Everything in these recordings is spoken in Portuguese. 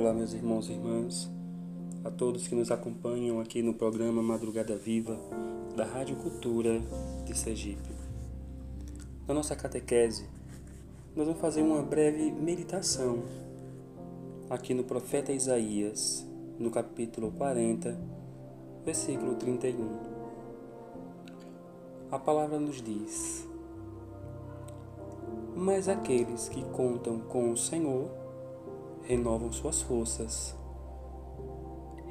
Olá, meus irmãos e irmãs, a todos que nos acompanham aqui no programa Madrugada Viva da Rádio Cultura de Sergipe. Na nossa catequese, nós vamos fazer uma breve meditação aqui no profeta Isaías, no capítulo 40, versículo 31. A palavra nos diz: Mas aqueles que contam com o Senhor renovam suas forças.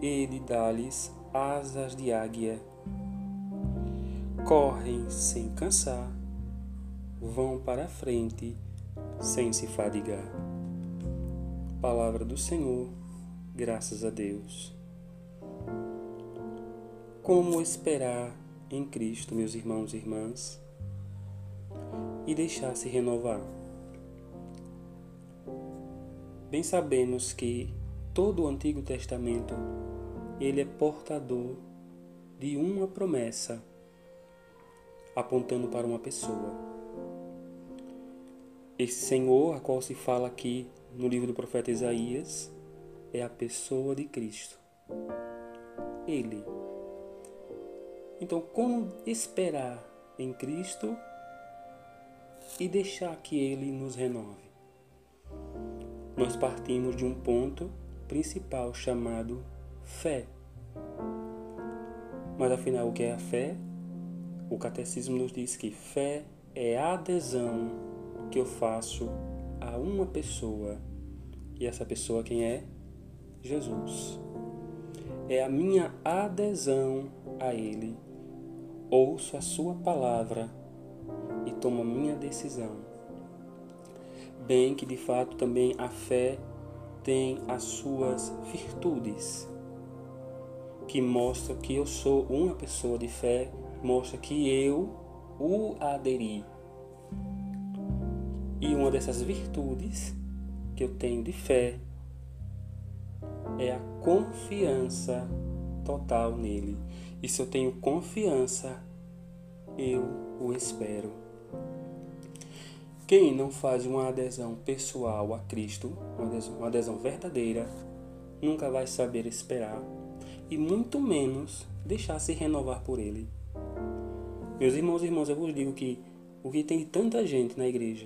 Ele dá-lhes asas de águia. Correm sem cansar, vão para a frente sem se fadigar. Palavra do Senhor, graças a Deus. Como esperar em Cristo, meus irmãos e irmãs, e deixar-se renovar? Bem sabemos que todo o Antigo Testamento ele é portador de uma promessa apontando para uma pessoa. Esse Senhor, a qual se fala aqui no livro do profeta Isaías, é a pessoa de Cristo. Ele. Então, como esperar em Cristo e deixar que ele nos renove? Nós partimos de um ponto principal chamado fé. Mas afinal, o que é a fé? O catecismo nos diz que fé é a adesão que eu faço a uma pessoa. E essa pessoa quem é? Jesus. É a minha adesão a Ele. Ouço a Sua palavra e tomo minha decisão bem que de fato também a fé tem as suas virtudes, que mostra que eu sou uma pessoa de fé, mostra que eu o aderi. E uma dessas virtudes que eu tenho de fé é a confiança total nele. E se eu tenho confiança, eu o espero. Quem não faz uma adesão pessoal a Cristo, uma adesão, uma adesão verdadeira, nunca vai saber esperar e muito menos deixar se renovar por Ele. Meus irmãos e irmãs, eu vos digo que o que tem tanta gente na igreja,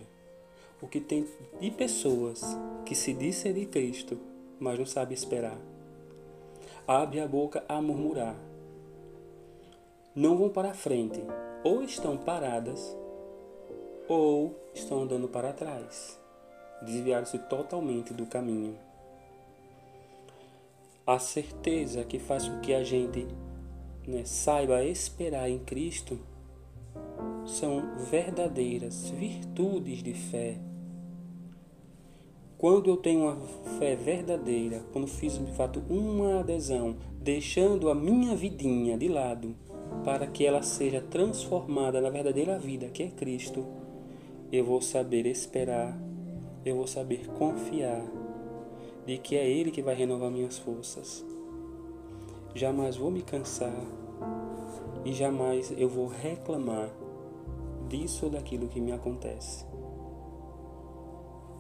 o que tem de pessoas que se dizem de Cristo, mas não sabe esperar, abre a boca a murmurar, não vão para a frente, ou estão paradas ou estão andando para trás, desviaram-se totalmente do caminho. A certeza que faz com que a gente né, saiba esperar em Cristo são verdadeiras virtudes de fé. Quando eu tenho uma fé verdadeira, quando fiz de fato uma adesão, deixando a minha vidinha de lado para que ela seja transformada na verdadeira vida que é Cristo, eu vou saber esperar, eu vou saber confiar de que é Ele que vai renovar minhas forças. Jamais vou me cansar e jamais eu vou reclamar disso ou daquilo que me acontece.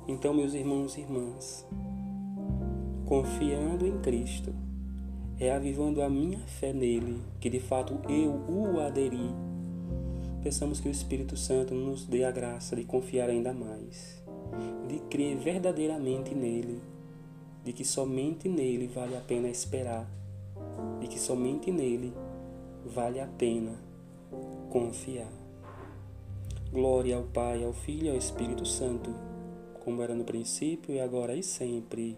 Então, meus irmãos e irmãs, confiando em Cristo, é avivando a minha fé nele, que de fato eu o aderi Peçamos que o Espírito Santo nos dê a graça de confiar ainda mais, de crer verdadeiramente nele, de que somente nele vale a pena esperar, de que somente nele vale a pena confiar. Glória ao Pai, ao Filho e ao Espírito Santo, como era no princípio e agora e sempre.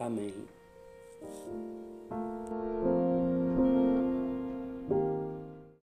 Amém.